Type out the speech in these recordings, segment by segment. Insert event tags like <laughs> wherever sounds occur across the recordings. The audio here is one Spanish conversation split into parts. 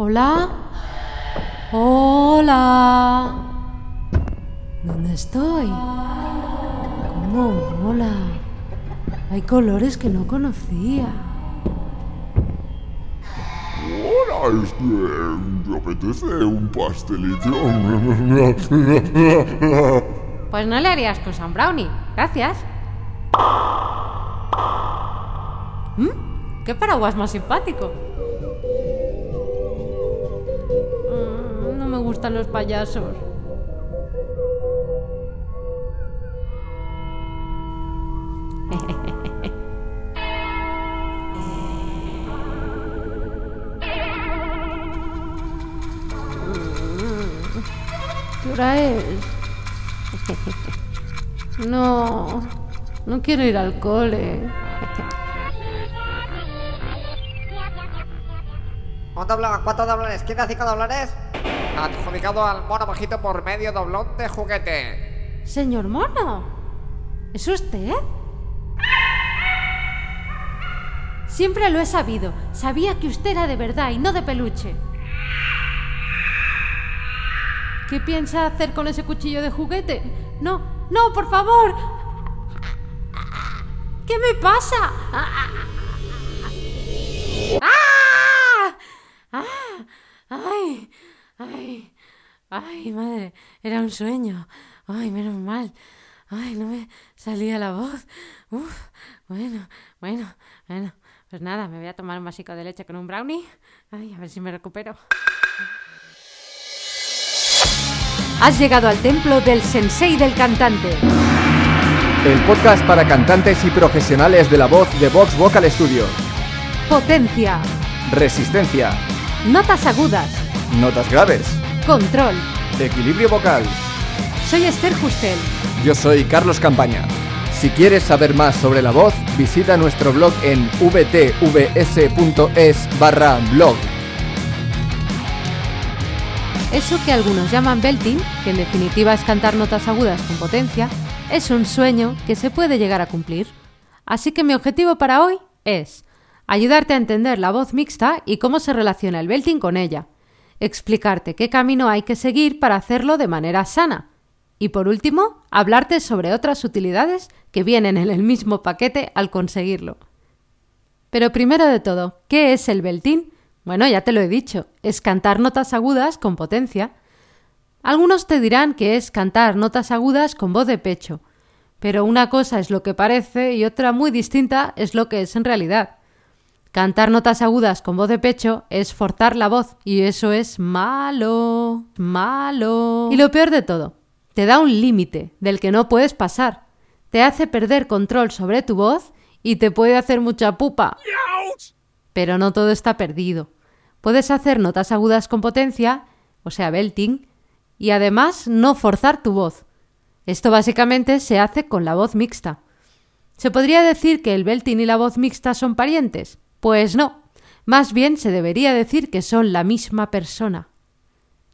Hola. Hola. ¿Dónde estoy? ¿Cómo mola? Hay colores que no conocía. Hola, este, ¿te apetece un pastelito? <laughs> Pues no le harías cosa a un brownie. Gracias. ¿Mm? ¿Qué paraguas más simpático? Gustan los payasos. ¿Qué hora es? No, no quiero ir al cole. Un doblón, ¿cuántos doblones? ¿Quiere cinco doblones? Adjudicado al mono bajito por medio doblón de juguete. Señor Mono, ¿es usted? Siempre lo he sabido. Sabía que usted era de verdad y no de peluche. ¿Qué piensa hacer con ese cuchillo de juguete? No, no, por favor. ¿Qué me pasa? ¡Ah! ¡Ah! ¡Ay! ¡Ay! ¡Ay, madre! Era un sueño. ¡Ay, menos mal! ¡Ay, no me salía la voz! ¡Uf! Bueno, bueno, bueno. Pues nada, me voy a tomar un vasico de leche con un brownie. Ay, a ver si me recupero. Has llegado al templo del sensei del cantante. El podcast para cantantes y profesionales de la voz de Vox Vocal Studio. Potencia. Resistencia. Notas agudas. Notas graves. Control. Equilibrio vocal. Soy Esther Justel. Yo soy Carlos Campaña. Si quieres saber más sobre la voz, visita nuestro blog en vtvs.es barra blog. Eso que algunos llaman belting, que en definitiva es cantar notas agudas con potencia, es un sueño que se puede llegar a cumplir. Así que mi objetivo para hoy es ayudarte a entender la voz mixta y cómo se relaciona el belting con ella, explicarte qué camino hay que seguir para hacerlo de manera sana y por último, hablarte sobre otras utilidades que vienen en el mismo paquete al conseguirlo. Pero primero de todo, ¿qué es el belting? Bueno, ya te lo he dicho, es cantar notas agudas con potencia. Algunos te dirán que es cantar notas agudas con voz de pecho, pero una cosa es lo que parece y otra muy distinta es lo que es en realidad. Cantar notas agudas con voz de pecho es forzar la voz y eso es malo, malo. Y lo peor de todo, te da un límite del que no puedes pasar. Te hace perder control sobre tu voz y te puede hacer mucha pupa. Pero no todo está perdido. Puedes hacer notas agudas con potencia, o sea, belting, y además no forzar tu voz. Esto básicamente se hace con la voz mixta. ¿Se podría decir que el belting y la voz mixta son parientes? Pues no. Más bien se debería decir que son la misma persona.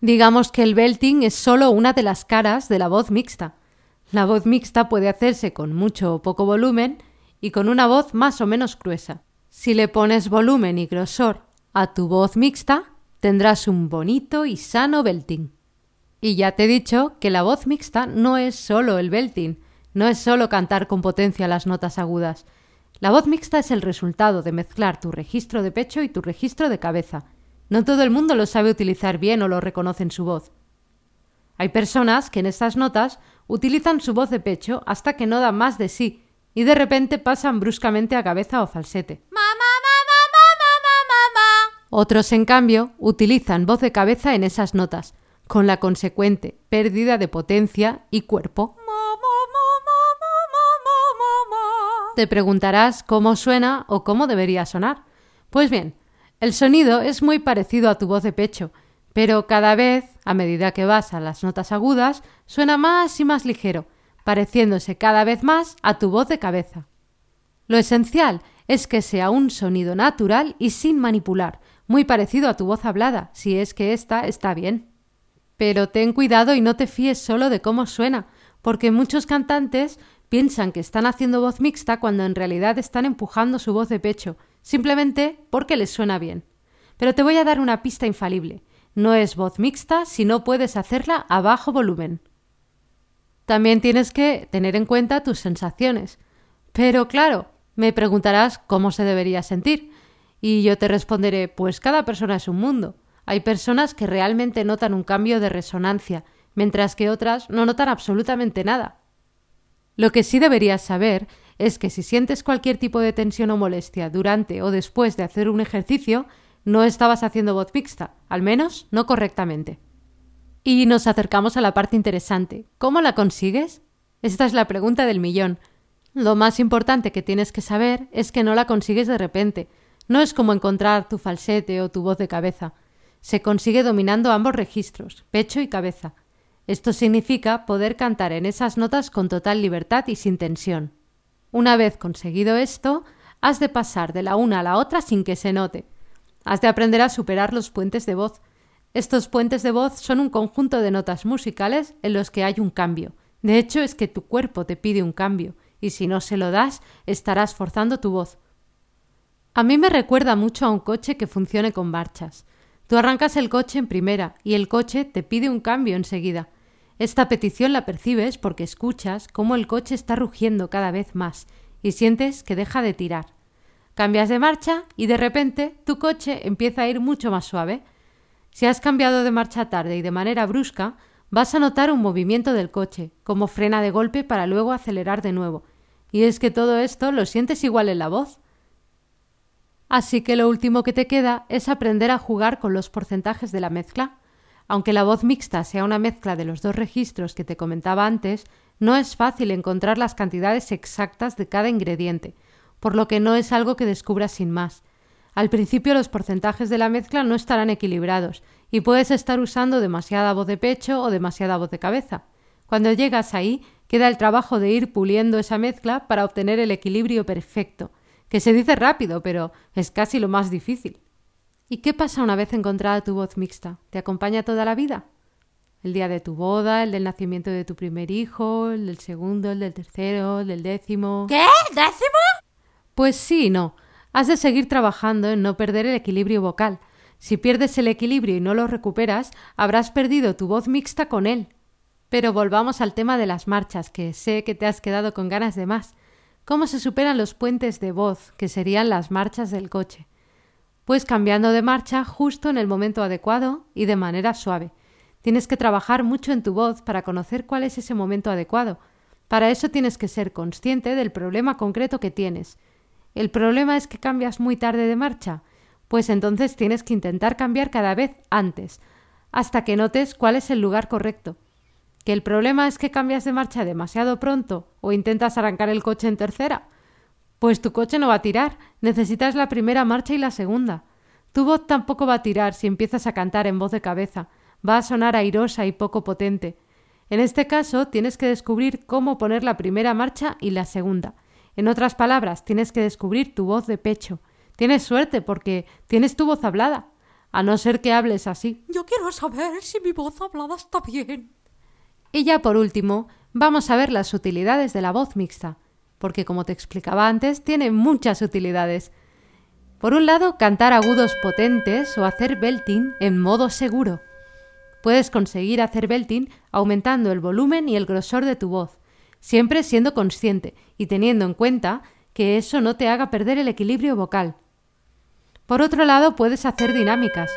Digamos que el belting es solo una de las caras de la voz mixta. La voz mixta puede hacerse con mucho o poco volumen y con una voz más o menos gruesa. Si le pones volumen y grosor a tu voz mixta, tendrás un bonito y sano belting. Y ya te he dicho que la voz mixta no es solo el belting, no es solo cantar con potencia las notas agudas. La voz mixta es el resultado de mezclar tu registro de pecho y tu registro de cabeza. No todo el mundo lo sabe utilizar bien o lo reconoce en su voz. Hay personas que en estas notas utilizan su voz de pecho hasta que no da más de sí y de repente pasan bruscamente a cabeza o falsete. Otros, en cambio, utilizan voz de cabeza en esas notas, con la consecuente pérdida de potencia y cuerpo. Te preguntarás cómo suena o cómo debería sonar. Pues bien, el sonido es muy parecido a tu voz de pecho, pero cada vez, a medida que vas a las notas agudas, suena más y más ligero, pareciéndose cada vez más a tu voz de cabeza. Lo esencial es que sea un sonido natural y sin manipular, muy parecido a tu voz hablada, si es que ésta está bien. Pero ten cuidado y no te fíes solo de cómo suena, porque muchos cantantes piensan que están haciendo voz mixta cuando en realidad están empujando su voz de pecho, simplemente porque les suena bien. pero te voy a dar una pista infalible. No es voz mixta si no puedes hacerla a bajo volumen. También tienes que tener en cuenta tus sensaciones. Pero claro, me preguntarás cómo se debería sentir. Y yo te responderé, pues cada persona es un mundo. Hay personas que realmente notan un cambio de resonancia, mientras que otras no notan absolutamente nada. Lo que sí deberías saber es que si sientes cualquier tipo de tensión o molestia durante o después de hacer un ejercicio, no estabas haciendo voz mixta, al menos no correctamente. Y nos acercamos a la parte interesante. ¿Cómo la consigues? Esta es la pregunta del millón. Lo más importante que tienes que saber es que no la consigues de repente. No es como encontrar tu falsete o tu voz de cabeza. Se consigue dominando ambos registros, pecho y cabeza. Esto significa poder cantar en esas notas con total libertad y sin tensión. Una vez conseguido esto, has de pasar de la una a la otra sin que se note. Has de aprender a superar los puentes de voz. Estos puentes de voz son un conjunto de notas musicales en los que hay un cambio. De hecho, es que tu cuerpo te pide un cambio, y si no se lo das, estarás forzando tu voz. A mí me recuerda mucho a un coche que funcione con marchas. Tú arrancas el coche en primera y el coche te pide un cambio enseguida. Esta petición la percibes porque escuchas cómo el coche está rugiendo cada vez más y sientes que deja de tirar. Cambias de marcha y de repente tu coche empieza a ir mucho más suave. Si has cambiado de marcha tarde y de manera brusca, vas a notar un movimiento del coche, como frena de golpe para luego acelerar de nuevo. Y es que todo esto lo sientes igual en la voz. Así que lo último que te queda es aprender a jugar con los porcentajes de la mezcla. Aunque la voz mixta sea una mezcla de los dos registros que te comentaba antes, no es fácil encontrar las cantidades exactas de cada ingrediente, por lo que no es algo que descubras sin más. Al principio los porcentajes de la mezcla no estarán equilibrados y puedes estar usando demasiada voz de pecho o demasiada voz de cabeza. Cuando llegas ahí, queda el trabajo de ir puliendo esa mezcla para obtener el equilibrio perfecto, que se dice rápido, pero es casi lo más difícil. ¿Y qué pasa una vez encontrada tu voz mixta? ¿Te acompaña toda la vida? El día de tu boda, el del nacimiento de tu primer hijo, el del segundo, el del tercero, el del décimo. ¿Qué? ¿Décimo? Pues sí no. Has de seguir trabajando en no perder el equilibrio vocal. Si pierdes el equilibrio y no lo recuperas, habrás perdido tu voz mixta con él. Pero volvamos al tema de las marchas, que sé que te has quedado con ganas de más. ¿Cómo se superan los puentes de voz, que serían las marchas del coche? pues cambiando de marcha justo en el momento adecuado y de manera suave. Tienes que trabajar mucho en tu voz para conocer cuál es ese momento adecuado. Para eso tienes que ser consciente del problema concreto que tienes. ¿El problema es que cambias muy tarde de marcha? Pues entonces tienes que intentar cambiar cada vez antes, hasta que notes cuál es el lugar correcto. ¿Que el problema es que cambias de marcha demasiado pronto o intentas arrancar el coche en tercera? Pues tu coche no va a tirar, necesitas la primera marcha y la segunda. Tu voz tampoco va a tirar si empiezas a cantar en voz de cabeza, va a sonar airosa y poco potente. En este caso tienes que descubrir cómo poner la primera marcha y la segunda. En otras palabras, tienes que descubrir tu voz de pecho. Tienes suerte porque tienes tu voz hablada, a no ser que hables así. Yo quiero saber si mi voz hablada está bien. Y ya por último, vamos a ver las utilidades de la voz mixta porque como te explicaba antes, tiene muchas utilidades. Por un lado, cantar agudos potentes o hacer belting en modo seguro. Puedes conseguir hacer belting aumentando el volumen y el grosor de tu voz, siempre siendo consciente y teniendo en cuenta que eso no te haga perder el equilibrio vocal. Por otro lado, puedes hacer dinámicas,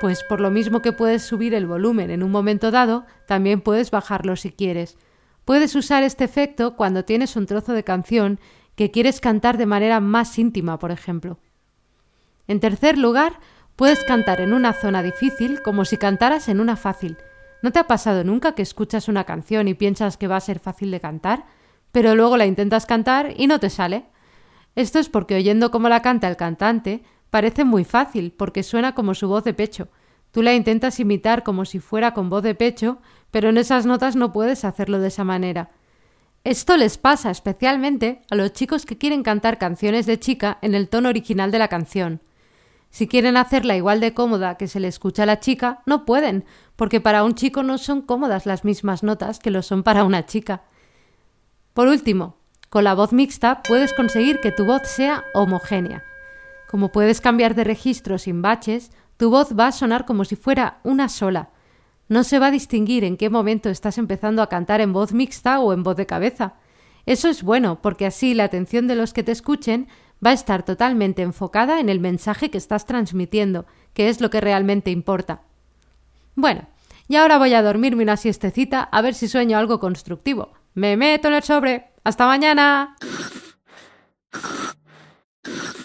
pues por lo mismo que puedes subir el volumen en un momento dado, también puedes bajarlo si quieres, Puedes usar este efecto cuando tienes un trozo de canción que quieres cantar de manera más íntima, por ejemplo. En tercer lugar, puedes cantar en una zona difícil como si cantaras en una fácil. ¿No te ha pasado nunca que escuchas una canción y piensas que va a ser fácil de cantar, pero luego la intentas cantar y no te sale? Esto es porque oyendo cómo la canta el cantante, parece muy fácil, porque suena como su voz de pecho. Tú la intentas imitar como si fuera con voz de pecho, pero en esas notas no puedes hacerlo de esa manera. Esto les pasa especialmente a los chicos que quieren cantar canciones de chica en el tono original de la canción. Si quieren hacerla igual de cómoda que se le escucha a la chica, no pueden, porque para un chico no son cómodas las mismas notas que lo son para una chica. Por último, con la voz mixta puedes conseguir que tu voz sea homogénea. Como puedes cambiar de registro sin baches, tu voz va a sonar como si fuera una sola. No se va a distinguir en qué momento estás empezando a cantar en voz mixta o en voz de cabeza. Eso es bueno, porque así la atención de los que te escuchen va a estar totalmente enfocada en el mensaje que estás transmitiendo, que es lo que realmente importa. Bueno, y ahora voy a dormirme una siestecita a ver si sueño algo constructivo. Me meto en el sobre. ¡Hasta mañana!